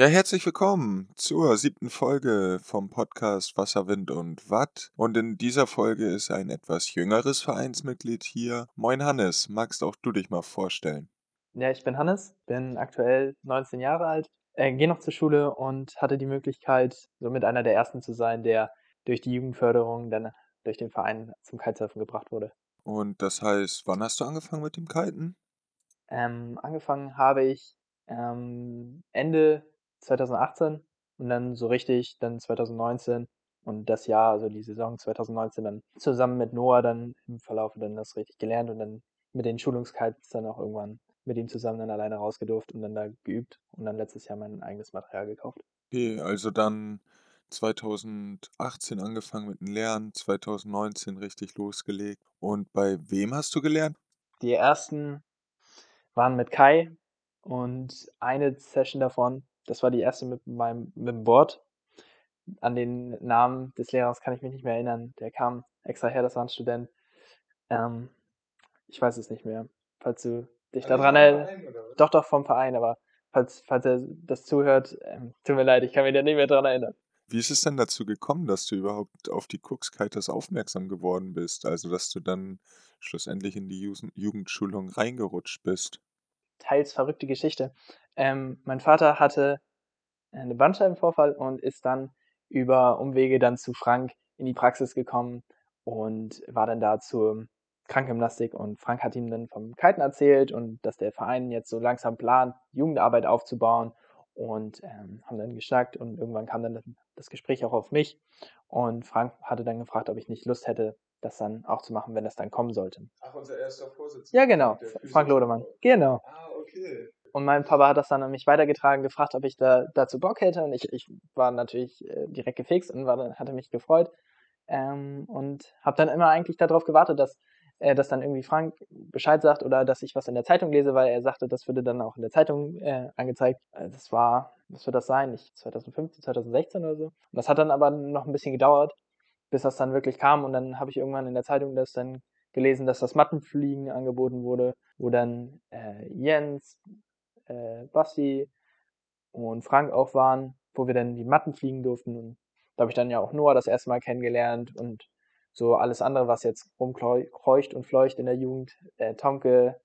Ja, herzlich willkommen zur siebten Folge vom Podcast Wasser, Wind und Watt. Und in dieser Folge ist ein etwas jüngeres Vereinsmitglied hier. Moin Hannes, magst auch du dich mal vorstellen? Ja, ich bin Hannes, bin aktuell 19 Jahre alt, äh, gehe noch zur Schule und hatte die Möglichkeit, somit einer der ersten zu sein, der durch die Jugendförderung dann durch den Verein zum Kitesurfen gebracht wurde. Und das heißt, wann hast du angefangen mit dem Kiten? Ähm, angefangen habe ich ähm, Ende 2018 und dann so richtig dann 2019 und das Jahr, also die Saison 2019 dann zusammen mit Noah dann im Verlauf dann das richtig gelernt und dann mit den Schulungskites dann auch irgendwann mit ihm zusammen dann alleine rausgedurft und dann da geübt und dann letztes Jahr mein eigenes Material gekauft. Okay, also dann 2018 angefangen mit dem Lernen, 2019 richtig losgelegt. Und bei wem hast du gelernt? Die ersten waren mit Kai und eine Session davon das war die erste mit meinem mit dem Board. An den Namen des Lehrers kann ich mich nicht mehr erinnern. Der kam extra her, das war ein Student. Ähm, ich weiß es nicht mehr. Falls du dich also daran erinnerst. Doch, doch, vom Verein, aber falls, falls er das zuhört, ähm, tut mir leid, ich kann mich da nicht mehr daran erinnern. Wie ist es denn dazu gekommen, dass du überhaupt auf die Cookskiters aufmerksam geworden bist? Also, dass du dann schlussendlich in die Jugendschulung reingerutscht bist? Teils verrückte Geschichte. Ähm, mein Vater hatte einen Bandscheibenvorfall und ist dann über Umwege dann zu Frank in die Praxis gekommen und war dann da zur Krankgymnastik und Frank hat ihm dann vom Kiten erzählt und dass der Verein jetzt so langsam plant, Jugendarbeit aufzubauen und ähm, haben dann geschnackt und irgendwann kam dann das Gespräch auch auf mich und Frank hatte dann gefragt, ob ich nicht Lust hätte, das dann auch zu machen, wenn das dann kommen sollte. Ach, unser erster Vorsitzender? Ja, genau, Frank Lodemann. Genau. Ah, okay. Und mein Papa hat das dann an mich weitergetragen, gefragt, ob ich da dazu Bock hätte. Und ich, ich war natürlich äh, direkt gefixt und war, hatte mich gefreut. Ähm, und habe dann immer eigentlich darauf gewartet, dass äh, dass dann irgendwie Frank Bescheid sagt oder dass ich was in der Zeitung lese, weil er sagte, das würde dann auch in der Zeitung äh, angezeigt. Äh, das war, was wird das sein? Ich 2015, 2016 oder so. Und das hat dann aber noch ein bisschen gedauert, bis das dann wirklich kam. Und dann habe ich irgendwann in der Zeitung das dann gelesen, dass das Mattenfliegen angeboten wurde, wo dann äh, Jens, äh, Basti und Frank auch waren, wo wir dann die Matten fliegen durften. Und da habe ich dann ja auch Noah das erste Mal kennengelernt und so alles andere, was jetzt rumkreucht und fleucht in der Jugend. Äh, Tomke,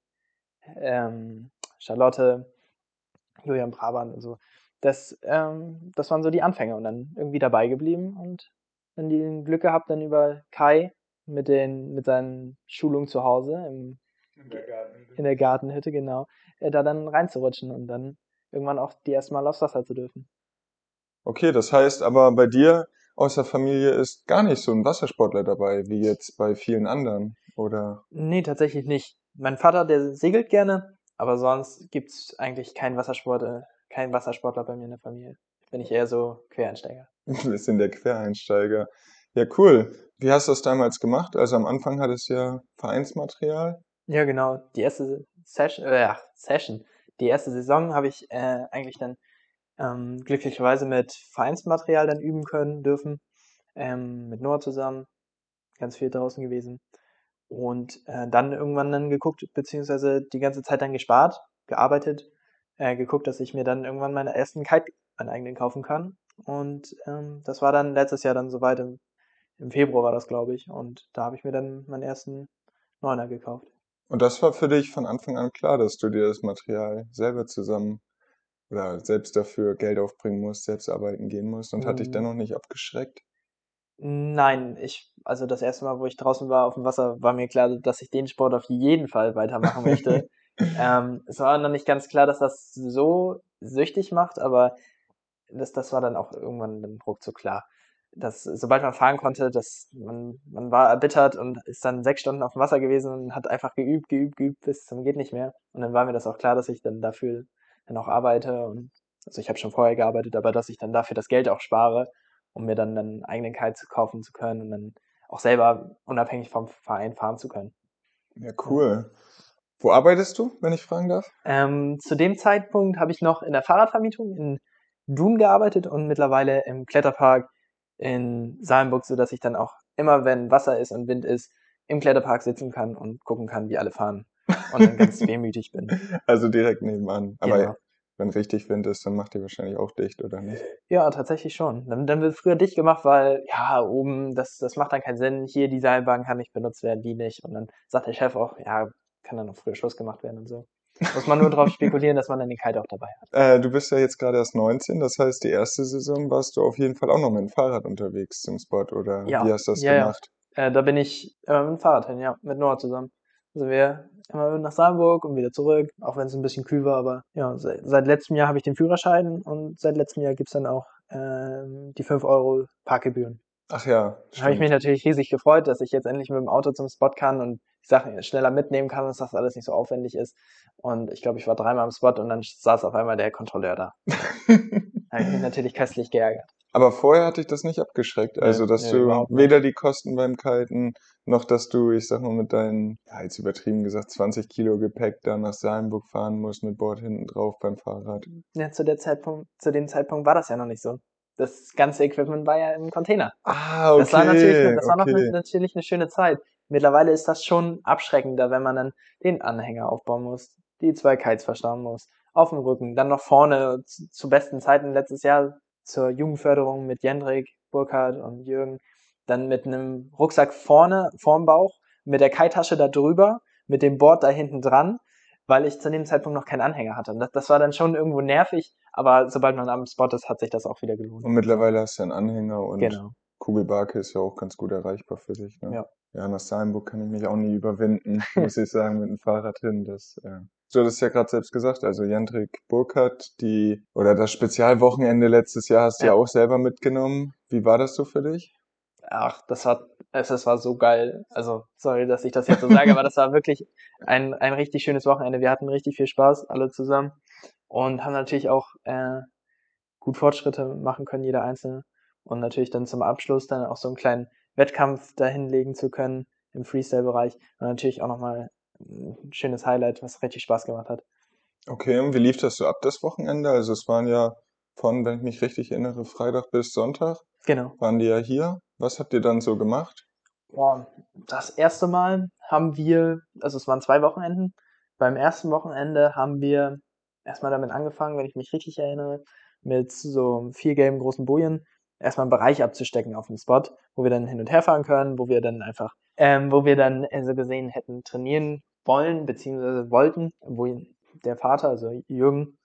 ähm, Charlotte, Julian Brabant und so. Das, ähm, das waren so die Anfänge und dann irgendwie dabei geblieben und dann die Glück gehabt, dann über Kai mit, den, mit seinen Schulungen zu Hause im, in, der Gartenhütte. in der Gartenhütte, genau, äh, da dann reinzurutschen und dann irgendwann auch die erste Mal aufs Wasser zu dürfen. Okay, das heißt aber bei dir aus der Familie ist gar nicht so ein Wassersportler dabei, wie jetzt bei vielen anderen, oder? Nee, tatsächlich nicht. Mein Vater, der segelt gerne, aber sonst gibt's eigentlich keinen Wassersport, keinen Wassersportler bei mir in der Familie. Bin ich eher so Quereinsteiger. Ein bisschen der Quereinsteiger. Ja, cool. Wie hast du das damals gemacht? Also am Anfang hattest du ja Vereinsmaterial. Ja, genau. Die erste Session, äh, Session, die erste Saison habe ich äh, eigentlich dann ähm, glücklicherweise mit Vereinsmaterial dann üben können dürfen, ähm, mit Noah zusammen, ganz viel draußen gewesen und äh, dann irgendwann dann geguckt, beziehungsweise die ganze Zeit dann gespart, gearbeitet, äh, geguckt, dass ich mir dann irgendwann meine ersten Kite einen eigenen kaufen kann und ähm, das war dann letztes Jahr dann soweit im, im Februar war das, glaube ich. Und da habe ich mir dann meinen ersten Neuner gekauft. Und das war für dich von Anfang an klar, dass du dir das Material selber zusammen oder selbst dafür Geld aufbringen musst, selbst arbeiten gehen musst und hat dich mhm. dennoch nicht abgeschreckt? Nein, ich, also das erste Mal, wo ich draußen war auf dem Wasser, war mir klar, dass ich den Sport auf jeden Fall weitermachen möchte. ähm, es war noch nicht ganz klar, dass das so süchtig macht, aber das, das war dann auch irgendwann dann ruckzuck klar. Dass, sobald man fahren konnte, dass man, man war erbittert und ist dann sechs Stunden auf dem Wasser gewesen und hat einfach geübt, geübt, geübt bis zum geht nicht mehr. Und dann war mir das auch klar, dass ich dann dafür dann auch arbeite und also ich habe schon vorher gearbeitet, aber dass ich dann dafür das Geld auch spare, um mir dann einen eigenen Kite zu kaufen zu können und dann auch selber unabhängig vom Verein fahren zu können. Ja, cool. Wo arbeitest du, wenn ich fragen darf? Ähm, zu dem Zeitpunkt habe ich noch in der Fahrradvermietung in Dun gearbeitet und mittlerweile im Kletterpark in Salenburg, sodass ich dann auch immer, wenn Wasser ist und Wind ist, im Kletterpark sitzen kann und gucken kann, wie alle fahren und dann ganz wehmütig bin. Also direkt nebenan. Aber genau. wenn richtig Wind ist, dann macht die wahrscheinlich auch dicht, oder nicht? Ja, tatsächlich schon. Dann, dann wird früher dicht gemacht, weil, ja, oben, das, das macht dann keinen Sinn. Hier, die Seilbahn kann nicht benutzt werden, die nicht. Und dann sagt der Chef auch, ja, kann dann noch früher Schluss gemacht werden und so. Muss man nur darauf spekulieren, dass man dann den Kite auch dabei hat. Äh, du bist ja jetzt gerade erst 19, das heißt, die erste Saison warst du auf jeden Fall auch noch mit dem Fahrrad unterwegs zum Spot, oder Ja, wie hast du das ja, ja. gemacht? Äh, da bin ich immer mit dem Fahrrad hin, ja, mit Noah zusammen. Also wir immer nach Salzburg und wieder zurück, auch wenn es ein bisschen kühl war, aber ja, seit, seit letztem Jahr habe ich den Führerschein und seit letztem Jahr gibt's dann auch ähm, die 5 Euro Parkgebühren. Ach ja, Da habe ich mich natürlich riesig gefreut, dass ich jetzt endlich mit dem Auto zum Spot kann und die Sachen schneller mitnehmen kann, dass das alles nicht so aufwendig ist. Und ich glaube, ich war dreimal am Spot und dann saß auf einmal der Kontrolleur da. Da habe ich mich natürlich köstlich geärgert. Aber vorher hatte ich das nicht abgeschreckt. Also, dass nee, du weder die Kosten beim Kiten, noch dass du, ich sag mal, mit deinen, ja, jetzt übertrieben gesagt, 20 Kilo Gepäck da nach Salmburg fahren musst mit Bord hinten drauf beim Fahrrad. Ja, zu, der Zeitpunkt, zu dem Zeitpunkt war das ja noch nicht so. Das ganze Equipment war ja im Container. Ah, okay. Das war natürlich, das war noch okay. eine, natürlich eine schöne Zeit. Mittlerweile ist das schon abschreckender, wenn man dann den Anhänger aufbauen muss, die zwei Kites verstauen muss, auf dem Rücken, dann noch vorne zu, zu besten Zeiten letztes Jahr zur Jugendförderung mit Jendrik, Burkhard und Jürgen, dann mit einem Rucksack vorne, vorm Bauch, mit der Kite-Tasche da drüber, mit dem Board da hinten dran, weil ich zu dem Zeitpunkt noch keinen Anhänger hatte. Und das, das war dann schon irgendwo nervig, aber sobald man am Spot ist, hat sich das auch wieder gelohnt. Und mittlerweile hast du einen Anhänger und Genau. Kugelbarke ist ja auch ganz gut erreichbar für dich. Ne? Ja. Ja, nach Salmburg kann ich mich auch nie überwinden, muss ich sagen, mit dem Fahrrad hin. Das, äh. Du hattest ja gerade selbst gesagt, also Jandrik Burkhardt, die, oder das Spezialwochenende letztes Jahr hast du ja. Ja. auch selber mitgenommen. Wie war das so für dich? Ach, das war, es, das war so geil. Also, sorry, dass ich das jetzt so sage, aber das war wirklich ein, ein richtig schönes Wochenende. Wir hatten richtig viel Spaß, alle zusammen. Und haben natürlich auch äh, gut Fortschritte machen können, jeder Einzelne. Und natürlich dann zum Abschluss dann auch so einen kleinen Wettkampf dahinlegen zu können im Freestyle-Bereich. Und natürlich auch nochmal ein schönes Highlight, was richtig Spaß gemacht hat. Okay, und wie lief das so ab das Wochenende? Also es waren ja von, wenn ich mich richtig erinnere, Freitag bis Sonntag Genau. waren die ja hier. Was habt ihr dann so gemacht? Boah, das erste Mal haben wir, also es waren zwei Wochenenden. Beim ersten Wochenende haben wir erstmal damit angefangen, wenn ich mich richtig erinnere, mit so vier gelben großen Bojen erstmal einen Bereich abzustecken auf dem Spot, wo wir dann hin und her fahren können, wo wir dann einfach, ähm, wo wir dann äh, so gesehen hätten trainieren wollen, beziehungsweise wollten, wo der Vater, also Jürgen,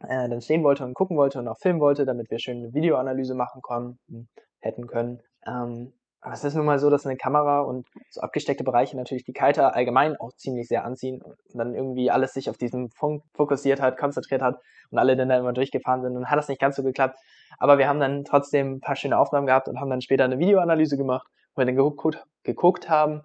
äh, dann stehen wollte und gucken wollte und auch filmen wollte, damit wir schön eine Videoanalyse machen konnten, hätten können. Ähm, aber es ist nun mal so, dass eine Kamera und so abgesteckte Bereiche natürlich die Kiter allgemein auch ziemlich sehr anziehen und dann irgendwie alles sich auf diesen Punkt fokussiert hat, konzentriert hat und alle dann da immer durchgefahren sind. Dann hat das nicht ganz so geklappt. Aber wir haben dann trotzdem ein paar schöne Aufnahmen gehabt und haben dann später eine Videoanalyse gemacht, wo wir dann geguckt, geguckt haben,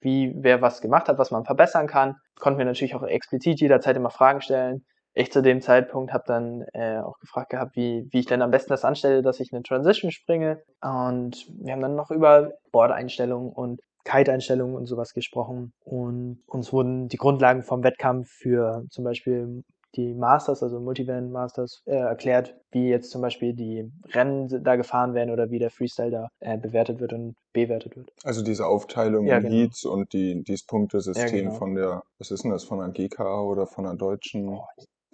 wie wer was gemacht hat, was man verbessern kann. Konnten wir natürlich auch explizit jederzeit immer Fragen stellen. Ich zu dem Zeitpunkt habe dann äh, auch gefragt gehabt, wie, wie ich denn am besten das anstelle, dass ich eine Transition springe. Und wir haben dann noch über Board-Einstellungen und Kite-Einstellungen und sowas gesprochen. Und uns wurden die Grundlagen vom Wettkampf für zum Beispiel die Masters, also Multivan Masters, äh, erklärt, wie jetzt zum Beispiel die Rennen da gefahren werden oder wie der Freestyle da äh, bewertet wird und bewertet wird. Also diese Aufteilung Ja, in genau. Heats und die, dieses Punktesystem Ja, genau. von der, was ist denn das, von der GKA oder von der deutschen? Oh,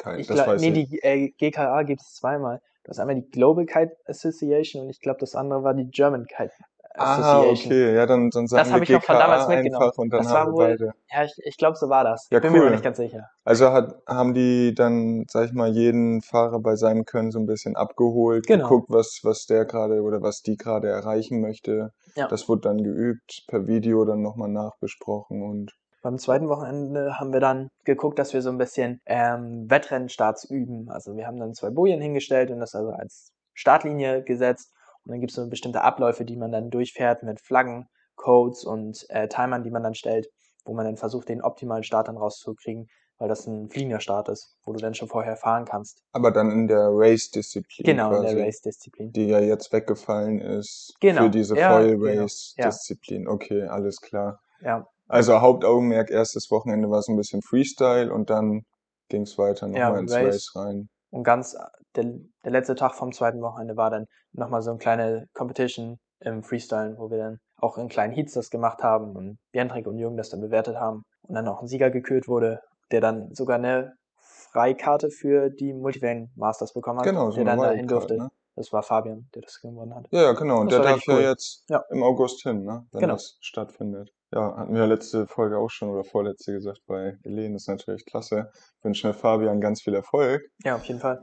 Kein, Ich das glaub, nee, ich. die äh, GKA gibt es zweimal. Das ist einmal die Global Kite Association und ich glaube, das andere war die German Kite Ah, Association. okay, ja, dann, dann sagen hab wir ich noch von damals mitgenommen. und dann Das war wohl- beide. Ja, ich, ich glaube, so war das. Ja, Bin mir cool. nicht ganz sicher. Also hat, haben die dann, sag ich mal, jeden Fahrer bei seinem Können so ein bisschen abgeholt, Genau. geguckt, was, was der gerade oder was die gerade erreichen möchte. Ja. Das wurde dann geübt, per Video dann nochmal nachbesprochen und Beim zweiten Wochenende haben wir dann geguckt, dass wir so ein bisschen ähm, Wettrennenstarts üben. Also wir haben dann zwei Bojen hingestellt und das also als Startlinie gesetzt. Und dann gibt es so bestimmte Abläufe, die man dann durchfährt mit Flaggen, Codes und äh, Timern, die man dann stellt, wo man dann versucht, den optimalen Start dann rauszukriegen, weil das ein fliegender Start ist, wo du dann schon vorher fahren kannst. aber dann in der Race-Disziplin Genau, in quasi, der Race-Disziplin. die ja jetzt weggefallen ist Genau, für diese ja, Foil genau, Race-Disziplin. Okay, alles klar. Ja, Also Hauptaugenmerk erstes Wochenende war so ein bisschen Freestyle und dann ging es weiter Ja, nochmal ins Race. Rein. Und ganz, der, der letzte Tag vom zweiten Wochenende war dann nochmal so eine kleine Competition im Freestyle, wo wir dann auch in kleinen Heats das gemacht haben und Jendrik und Jürgen das dann bewertet haben und dann auch ein Sieger gekürt wurde, der dann sogar eine Freikarte für die Multivariant Masters bekommen hat, Genau, so der dann dahin durfte. ne? Das war Fabian, der das gewonnen hat. Ja, ja, genau. Und der darf richtig ja cool. jetzt Ja. im August hin, ne? wenn Genau. das stattfindet. Ja, hatten wir letzte Folge auch schon oder vorletzte gesagt bei Helene. ist natürlich klasse. Ich wünsche mir Fabian ganz viel Erfolg. Ja, auf jeden Fall.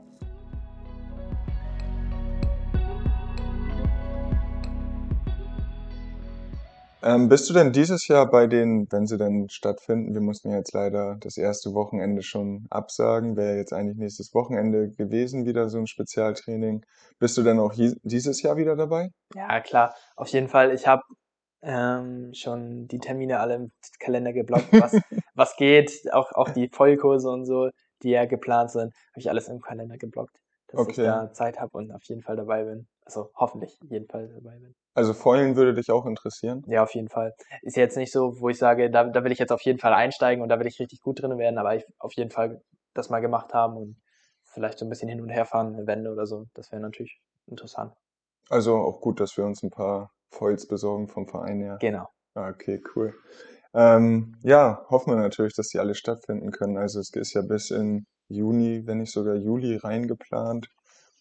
Ähm, bist du denn dieses Jahr bei den, wenn sie denn stattfinden, wir mussten ja jetzt leider das erste Wochenende schon absagen, wäre jetzt eigentlich nächstes Wochenende gewesen, wieder so ein Spezialtraining. Bist du denn auch dieses Jahr wieder dabei? Ja, klar, auf jeden Fall. Ich habe ähm, schon die Termine alle im Kalender geblockt, was, was geht, auch, auch die Vollkurse und so, die ja geplant sind, habe ich alles im Kalender geblockt, dass ich Okay. da Zeit habe und auf jeden Fall dabei bin. Also hoffentlich jeden Fall dabei bin. Also Foilen würde dich auch interessieren? Ja, auf jeden Fall. Ist jetzt nicht so, wo ich sage, da, da will ich jetzt auf jeden Fall einsteigen und da will ich richtig gut drin werden, aber ich auf jeden Fall das mal gemacht haben und vielleicht so ein bisschen hin und her fahren, eine Wende oder so. Das wäre natürlich interessant. Also auch gut, dass wir uns ein paar Foils besorgen vom Verein her. Genau. Ah, Okay, cool. Ähm, ja, hoffen wir natürlich, dass die alle stattfinden können. Also es ist ja bis in Juni, wenn nicht sogar Juli reingeplant.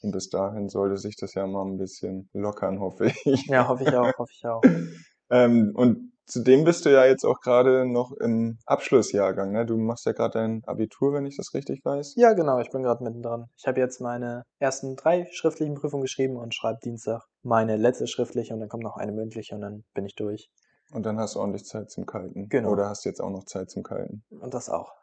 Und bis dahin sollte sich das ja mal ein bisschen lockern, hoffe ich. Ja, hoffe ich auch, hoffe ich auch. Ähm, und zudem bist du ja jetzt auch gerade noch im Abschlussjahrgang, ne? Du machst ja gerade dein Abitur, wenn ich das richtig weiß. Ja, genau, ich bin gerade mittendrin. Ich habe jetzt meine ersten drei schriftlichen Prüfungen geschrieben und schreibe Dienstag meine letzte schriftliche und dann kommt noch eine mündliche und dann bin ich durch. Und dann hast du ordentlich Zeit zum Kalten. Genau. Oder hast jetzt auch noch Zeit zum Kalten? Und das auch.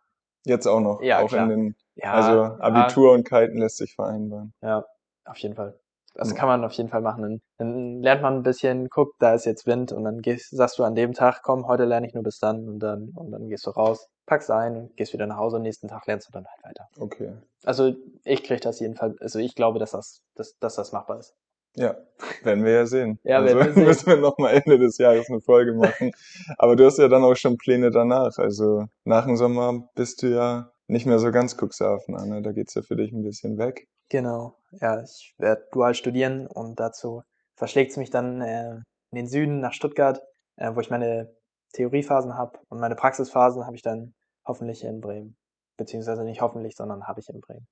Jetzt auch noch. Ja, auch klar. in den, Ja, also ja, Abitur und Kalten lässt sich vereinbaren. Ja, auf jeden Fall. Das Ja. kann man auf jeden Fall machen. Dann, dann lernt man ein bisschen, guckt, da ist jetzt Wind und dann gehst, sagst du an dem Tag, komm, heute lerne ich nur bis dann und dann und dann gehst du raus, packst ein und gehst wieder nach Hause und nächsten Tag lernst du dann halt weiter. Okay. Also ich kriege das jedenfalls, also ich glaube, dass das, dass, dass das machbar ist. Ja, werden wir ja sehen. Ja, also werden wir sehen. müssen wir nochmal Ende des Jahres eine Folge machen. Aber du hast ja dann auch schon Pläne danach. Also nach dem Sommer bist du ja nicht mehr so ganz Cuxhaven, ne? Da geht's ja für dich ein bisschen weg. Genau, ja, ich werde dual studieren und dazu verschlägt es mich dann äh, in den Süden nach Stuttgart, äh, wo ich meine Theoriephasen habe und meine Praxisphasen habe ich dann hoffentlich in Bremen. Beziehungsweise nicht hoffentlich, sondern habe ich in Bremen.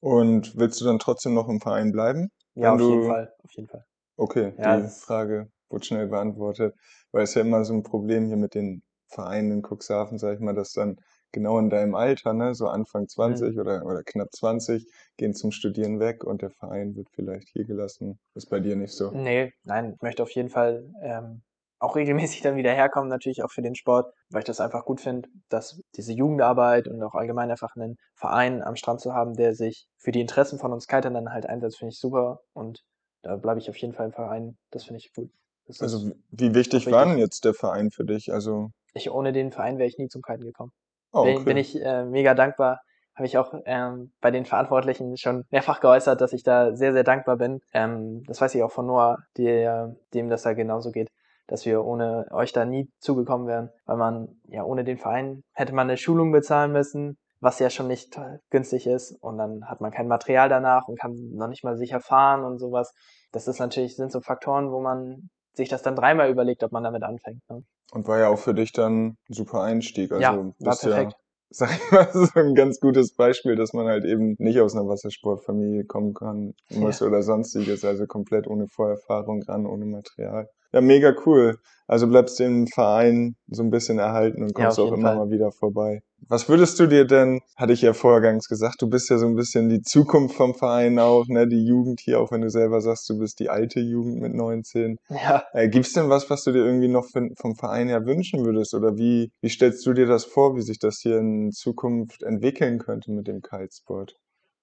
Und willst du dann trotzdem noch im Verein bleiben? Ja, auf jeden du- Fall, auf jeden Fall. Okay, Ja, die Frage wurde schnell beantwortet, weil es ja immer so ein Problem hier mit den Vereinen in Cuxhaven, sag ich mal, dass dann genau in deinem Alter, ne, so Anfang 20 oder, oder knapp 20, gehen zum Studieren weg und der Verein wird vielleicht hier gelassen. Ist bei dir nicht so. Nee, nein, ich möchte auf jeden Fall ähm, auch regelmäßig dann wieder herkommen, natürlich auch für den Sport, weil ich das einfach gut finde, dass diese Jugendarbeit und auch allgemein einfach einen Verein am Strand zu haben, der sich für die Interessen von uns Kitern dann halt einsetzt, finde ich super und da bleibe ich auf jeden Fall im Verein, das finde ich gut. Das Also wie wichtig war denn jetzt der Verein für dich? Also, ich, ohne den Verein wäre ich nie zum Kiten gekommen. Oh, bin, okay. bin ich äh, mega dankbar. Habe ich auch ähm, bei den Verantwortlichen schon mehrfach geäußert, dass ich da sehr, sehr dankbar bin. Ähm, das weiß ich auch von Noah, der, dem das da genauso geht, dass wir ohne euch da nie zugekommen wären, weil man, ja, ohne den Verein hätte man eine Schulung bezahlen müssen, was ja schon nicht günstig ist und dann hat man kein Material danach und kann noch nicht mal sicher fahren und sowas. Das ist natürlich, sind so Faktoren, wo man sich das dann dreimal überlegt, ob man damit anfängt. Ne? Und war ja auch für dich dann ein super Einstieg. Also ja, war bist ja, perfekt. sag ich mal, so ein ganz gutes Beispiel, dass man halt eben nicht aus einer Wassersportfamilie kommen kann, muss oder sonstiges, also komplett ohne Vorerfahrung ran, ohne Material. Ja, mega cool. Also bleibst du im Verein so ein bisschen erhalten und Ja, kommst auf auch immer Fall. mal wieder vorbei. Was würdest du dir denn, hatte ich ja vorgangs gesagt, du bist ja so ein bisschen die Zukunft vom Verein auch, ne, die Jugend hier, auch wenn du selber sagst, du bist die alte Jugend mit 19. Ja, Äh, gibt's denn was, was du dir irgendwie noch für, vom Verein her wünschen würdest? Oder wie, wie stellst du dir das vor, wie sich das hier in Zukunft entwickeln könnte mit dem Kitesport?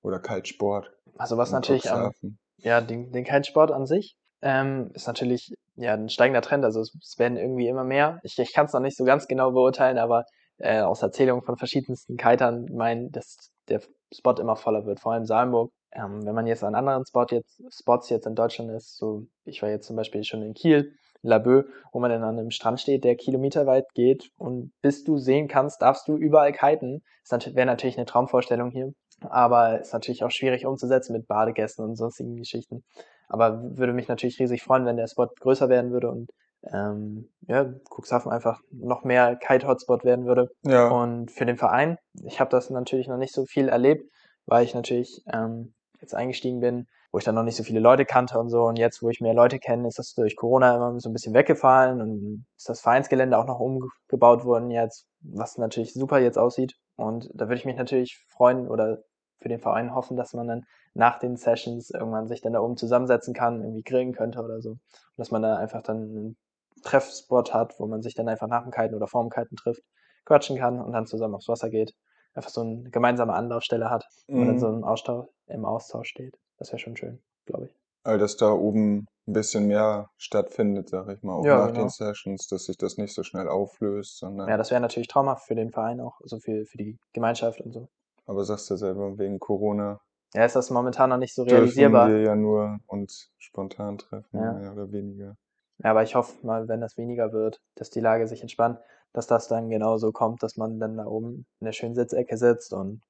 Oder Kitesport? also was natürlich am, ja, den, den Kitesport an sich ähm, ist natürlich ja ein steigender Trend. Also es, es werden irgendwie immer mehr. Ich, ich kann es noch nicht so ganz genau beurteilen, aber äh, aus Erzählungen von verschiedensten Kitern meinen, dass der Spot immer voller wird, vor allem Salmburg. Ähm, wenn man jetzt an anderen Spot jetzt, Spots jetzt in Deutschland ist, so ich war jetzt zum Beispiel schon in Kiel, in Laboe, wo man dann an einem Strand steht, der kilometerweit geht und bis du sehen kannst, darfst du überall kiten. Das wäre natürlich eine Traumvorstellung hier, aber ist natürlich auch schwierig umzusetzen mit Badegästen und sonstigen Geschichten. Aber würde mich natürlich riesig freuen, wenn der Spot größer werden würde und ähm, ja, Cuxhaven einfach noch mehr Kite-Hotspot werden würde. Ja. Und für den Verein, ich habe das natürlich noch nicht so viel erlebt, weil ich natürlich ähm, jetzt eingestiegen bin, wo ich dann noch nicht so viele Leute kannte und so. Und jetzt, wo ich mehr Leute kenne, ist das durch Corona immer so ein bisschen weggefallen und ist das Vereinsgelände auch noch umgebaut worden jetzt, was natürlich super jetzt aussieht. Und da würde ich mich natürlich freuen oder für den Verein hoffen, dass man dann nach den Sessions irgendwann sich dann da oben zusammensetzen kann, irgendwie grillen könnte oder so. Und dass man da einfach dann einen Treffspot hat, wo man sich dann einfach nach dem Kiten oder vor dem Kiten trifft, quatschen kann und dann zusammen aufs Wasser geht. Einfach so eine gemeinsame Anlaufstelle hat, wo man dann Mhm. so im Austausch, im Austausch steht. Das wäre schon schön, glaube ich. Also, dass da oben ein bisschen mehr stattfindet, sag ich mal, auch Ja, nach genau. den Sessions, dass sich das nicht so schnell auflöst, sondern, Ja, das wäre natürlich traumhaft für den Verein auch, also für, für die Gemeinschaft und so. Aber sagst ja selber, wegen Corona Ja, ist das momentan noch nicht so dürfen realisierbar. wir ja nur uns spontan treffen, Ja. mehr oder weniger. Ja, aber ich hoffe mal, wenn das weniger wird, dass die Lage sich entspannt, dass das dann genauso kommt, dass man dann da oben in der schönen Sitzecke sitzt und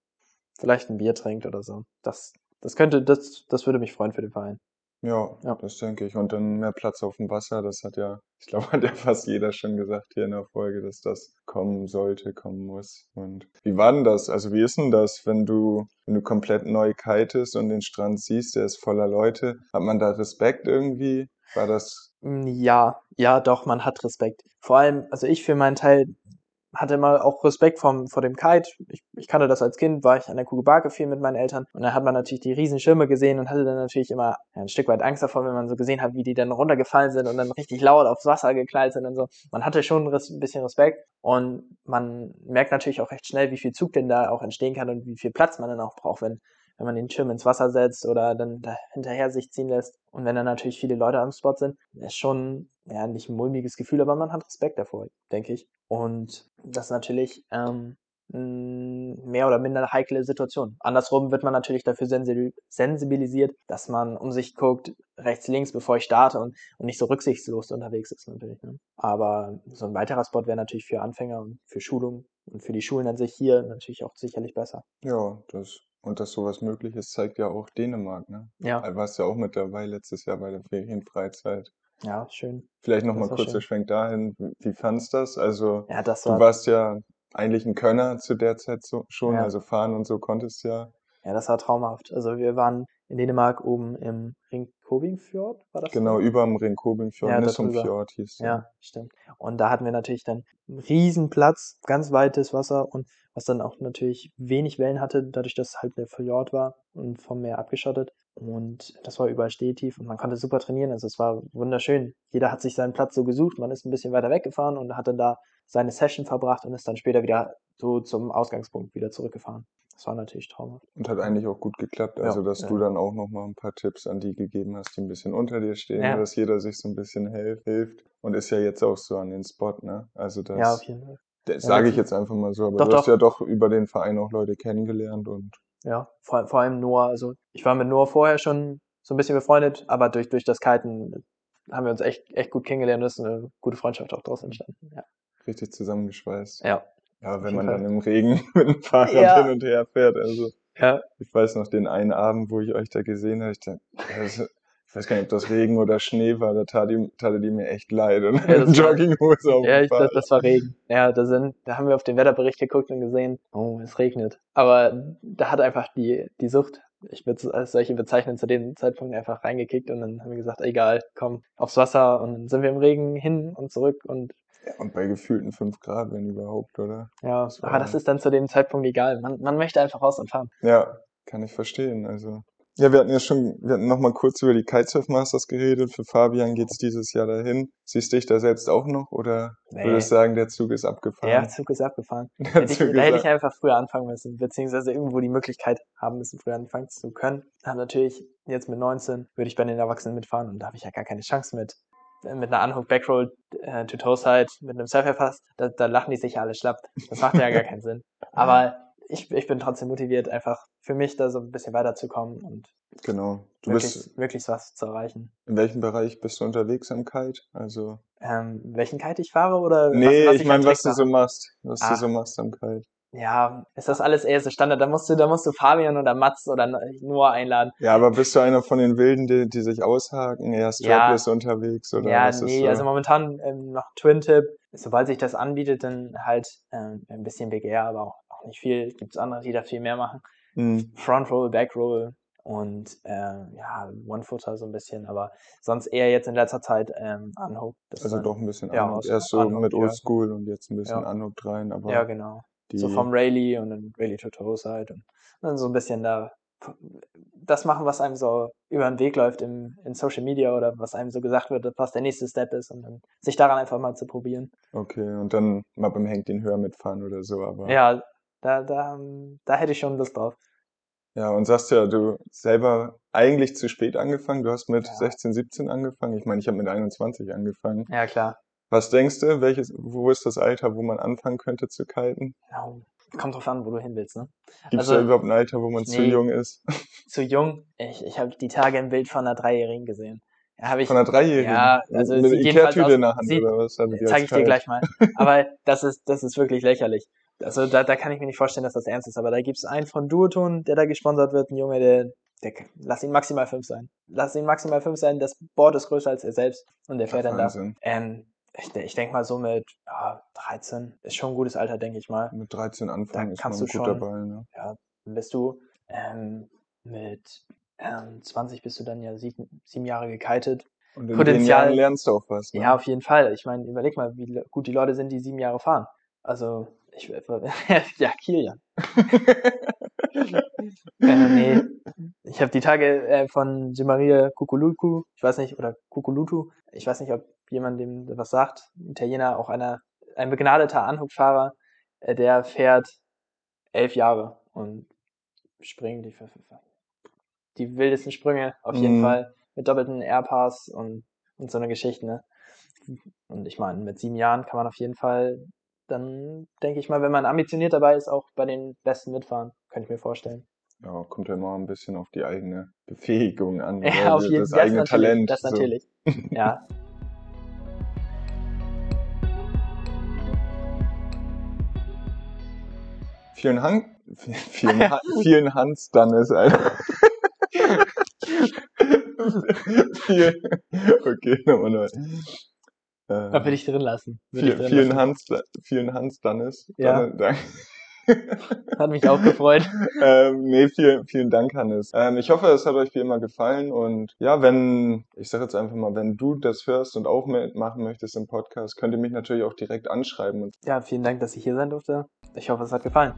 vielleicht ein Bier trinkt oder so. Das, das könnte, das, das würde mich freuen für den Verein. Ja, Ja. das denke ich. Und dann mehr Platz auf dem Wasser, das hat ja, ich glaube, hat ja fast jeder schon gesagt hier in der Folge, dass das kommen sollte, kommen muss. Und wie war denn das? Also wie ist denn das, wenn du, wenn du komplett neu kitest und den Strand siehst, der ist voller Leute? Hat man da Respekt irgendwie? War das, Mm, Ja, ja, doch, man hat Respekt. Vor allem, also ich für meinen Teil hatte immer auch Respekt vom, vor dem Kite. Ich, ich kannte das als Kind, war ich an der Kugelbarke viel mit meinen Eltern und dann hat man natürlich die riesen Schirme gesehen und hatte dann natürlich immer ein Stück weit Angst davor, wenn man so gesehen hat, wie die dann runtergefallen sind und dann richtig laut aufs Wasser geknallt sind und so. Man hatte schon ein bisschen Respekt und man merkt natürlich auch recht schnell, wie viel Zug denn da auch entstehen kann und wie viel Platz man dann auch braucht, wenn, wenn man den Schirm ins Wasser setzt oder dann da hinterher sich ziehen lässt. Und wenn dann natürlich viele Leute am Spot sind, ist schon ja nicht ein mulmiges Gefühl, aber man hat Respekt davor, denke ich. Und das ist natürlich ähm, mehr oder minder heikle Situation. Andersrum wird man natürlich dafür sensi sensibilisiert, dass man um sich guckt, rechts, links, bevor ich starte und, und nicht so rücksichtslos unterwegs ist natürlich. Ne? Aber so ein weiterer Spot wäre natürlich für Anfänger und für Schulung und für die Schulen an sich hier natürlich auch sicherlich besser. ja, das, und dass sowas möglich ist, zeigt ja auch Dänemark, ne? Ja, Du warst ja auch mit dabei letztes Jahr bei der Ferienfreizeit. Ja, schön. Vielleicht Das nochmal kurzer schön. Schwenk dahin. Wie fandst das? Also, Ja, das du war, warst ja eigentlich ein Könner zu der Zeit so, schon, Ja. also fahren und so konntest ja. ja, das war traumhaft. Also wir waren in Dänemark oben im Ringkobingfjord, war das? Genau, über dem Ringkobingfjord, Ja, Nissum darüber. Fjord hieß der. Ja, stimmt. Und da hatten wir natürlich dann einen riesen Platz, ganz weites Wasser und was dann auch natürlich wenig Wellen hatte, dadurch, dass es halt der Fjord war und vom Meer abgeschottet. Und das war überall stehtief und man konnte super trainieren. Also es war wunderschön. Jeder hat sich seinen Platz so gesucht. Man ist ein bisschen weiter weggefahren und hat dann da seine Session verbracht und ist dann später wieder so zum Ausgangspunkt wieder zurückgefahren. Das war natürlich traumhaft. Und hat eigentlich auch gut geklappt. Ja, Also, dass ja. du dann auch nochmal ein paar Tipps an die gegeben hast, die ein bisschen unter dir stehen, Ja. dass jeder sich so ein bisschen hel hilft. Und ist ja jetzt auch so an den Spot, ne? Also, das, Ja, auf jeden Fall. das sage ich jetzt einfach mal so, aber Doch, du hast doch. ja doch über den Verein auch Leute kennengelernt und Ja, vor, vor allem Noah. Also ich war mit Noah vorher schon so ein bisschen befreundet, aber durch, durch das Kiten haben wir uns echt, echt gut kennengelernt. Das ist eine gute Freundschaft auch daraus entstanden. Ja. richtig zusammengeschweißt. Ja. Ja, wenn man Fall. dann im Regen mit dem Fahrrad Ja. hin und her fährt, also. Ja. Ich weiß noch den einen Abend, wo ich euch da gesehen habe, ich, dachte, das, ich weiß gar nicht, ob das Regen oder Schnee war, da tat die, tatet die mir echt leid. Und Ja, Jogginghose auf Ja, ich, das, Fahrrad. das war Regen. Ja, da sind, da haben wir auf den Wetterbericht geguckt und gesehen, oh, es regnet. Aber da hat einfach die, die Sucht, ich würde es als solche bezeichnen, zu dem Zeitpunkt einfach reingekickt und dann haben wir gesagt, egal, komm, aufs Wasser und dann sind wir im Regen hin und zurück und Ja, und bei gefühlten 5 Grad, wenn überhaupt, oder? ja, Das aber das ist dann zu dem Zeitpunkt egal. Man, man möchte einfach raus und fahren. Ja, kann ich verstehen. Also. Ja, wir hatten ja schon, wir hatten noch mal kurz über die Kitesurf Masters geredet. Für Fabian geht's dieses Jahr dahin. Siehst du dich da selbst auch noch oder Nee. würdest du sagen, der Zug ist abgefahren? Der Zug ist abgefahren. Der Hätte ich, Zug da ist hätte ich einfach früher anfangen müssen, beziehungsweise irgendwo die Möglichkeit haben müssen, früher anfangen zu können. Aber natürlich, jetzt mit 19 würde ich bei den Erwachsenen mitfahren und da habe ich ja gar keine Chance mit. Mit einer Unhook Backroll äh, to Toe Side, mit einem Surfer fast, da, da lachen die sich ja alle schlapp. Das macht ja gar keinen Sinn. Aber ich, ich bin trotzdem motiviert, einfach für mich da so ein bisschen weiterzukommen und Genau. Du bist, wirklich, wirklich was zu erreichen. in welchem Bereich bist du unterwegs am Kite? Also, Ähm, welchen Kite ich fahre oder nee, was, was ich meine, was du so machst. Was Ah. du so machst am Kite. ja, ist das alles eher so Standard. Da musst du, da musst du Fabian oder Mats oder Noah einladen. Ja, aber bist du einer von den Wilden, die, die sich aushaken, eher strapless ja. unterwegs oder Ja, nee, so? also momentan ähm, noch Twin-Tip. Sobald sich das anbietet, dann halt ähm, ein bisschen BGR, aber auch, auch nicht viel. Gibt's andere, die da viel mehr machen. Mhm. Front Roll, Back Roll und äh, ja, One-Footer so ein bisschen, aber sonst eher jetzt in letzter Zeit ähm, Unhook. Also dann, doch ein bisschen ja, Unhook. Erst so Unhook, mit Oldschool ja. und jetzt ein bisschen ja. Unhook rein, aber. Ja, genau so vom Rayleigh und dann Rayleigh to Toes halt und dann so ein bisschen da das machen, was einem so über den Weg läuft im, in Social Media oder was einem so gesagt wird, was der nächste Step ist und dann sich daran einfach mal zu probieren. Okay, und dann mal beim Henk den Höher mitfahren oder so, aber. Ja, da, da, da hätte ich schon Lust drauf. Ja, und sagst ja, du selber eigentlich zu spät angefangen. Du hast mit ja. 16, 17 angefangen. Ich meine, ich habe mit 21 angefangen. Ja, klar. Was denkst du, welches, wo ist das Alter, wo man anfangen könnte zu kiten? Ja, kommt drauf an, wo du hin willst, ne? Gibt es also, da überhaupt ein Alter, wo man nee, zu jung ist? Zu jung? Ich, ich habe die Tage ein Bild von einer Dreijährigen gesehen. Ja, ich, von einer Dreijährigen? Ja, also Mit aus, in der Hand sieht, oder was? Zeige ich dir gleich mal. Aber das ist, das ist wirklich lächerlich. Also da, da kann ich mir nicht vorstellen, dass das ernst ist. Aber da gibt es einen von Duoton, der da gesponsert wird, ein Junge, der, der lass ihn maximal fünf sein. Lass ihn maximal fünf sein, das Board ist größer als er selbst und der fährt dann da. Ähm, ich, ich denke mal so mit ja, 13 ist schon ein gutes Alter, denke ich mal. Mit 13 anfangen da ist man gut dabei. Ne? Ja, bist du ähm, mit ähm, 20 bist du dann ja sieben, sieben Jahre gekitet. Und in Potenzial, den Jahren lernst du auch was. Ne? Ja, auf jeden Fall. Ich meine, überleg mal, wie gut die Leute sind, die sieben Jahre fahren. Also, ich, ja, Kilian. äh, nee, ich habe die Tage äh, von Gimaria Kukuluku, ich weiß nicht, oder Kukulutu, ich weiß nicht, ob jemand dem was sagt, Italiener, auch einer, ein begnadeter Anhubfahrer, äh, der fährt elf Jahre und springt die, die wildesten Sprünge auf jeden mm. Fall mit doppelten Airpass und, und so eine Geschichte. Ne? Und ich meine, mit sieben Jahren kann man auf jeden Fall dann, denke ich mal, wenn man ambitioniert dabei ist, auch bei den Besten mitfahren. Könnte ich mir vorstellen. Ja, kommt ja immer ein bisschen auf die eigene Befähigung an. Ja, auf jeden Fall. Das, eigene Talent. Das so. natürlich. Ja. vielen Hand, vielen, vielen Hans dann ist Alter. okay, nochmal neu. Äh, da will ich drin lassen. Viel, drin vielen, lassen. Hans, vielen Hans Dannes. Ja. Danke. Hat mich auch gefreut. ähm, nee, vielen, vielen Dank, Hannes. Ähm, ich hoffe, es hat euch wie immer gefallen. Und ja, wenn, ich sage jetzt einfach mal, wenn du das hörst und auch mitmachen möchtest im Podcast, könnt ihr mich natürlich auch direkt anschreiben. Ja, vielen Dank, dass ich hier sein durfte. Ich hoffe, es hat gefallen.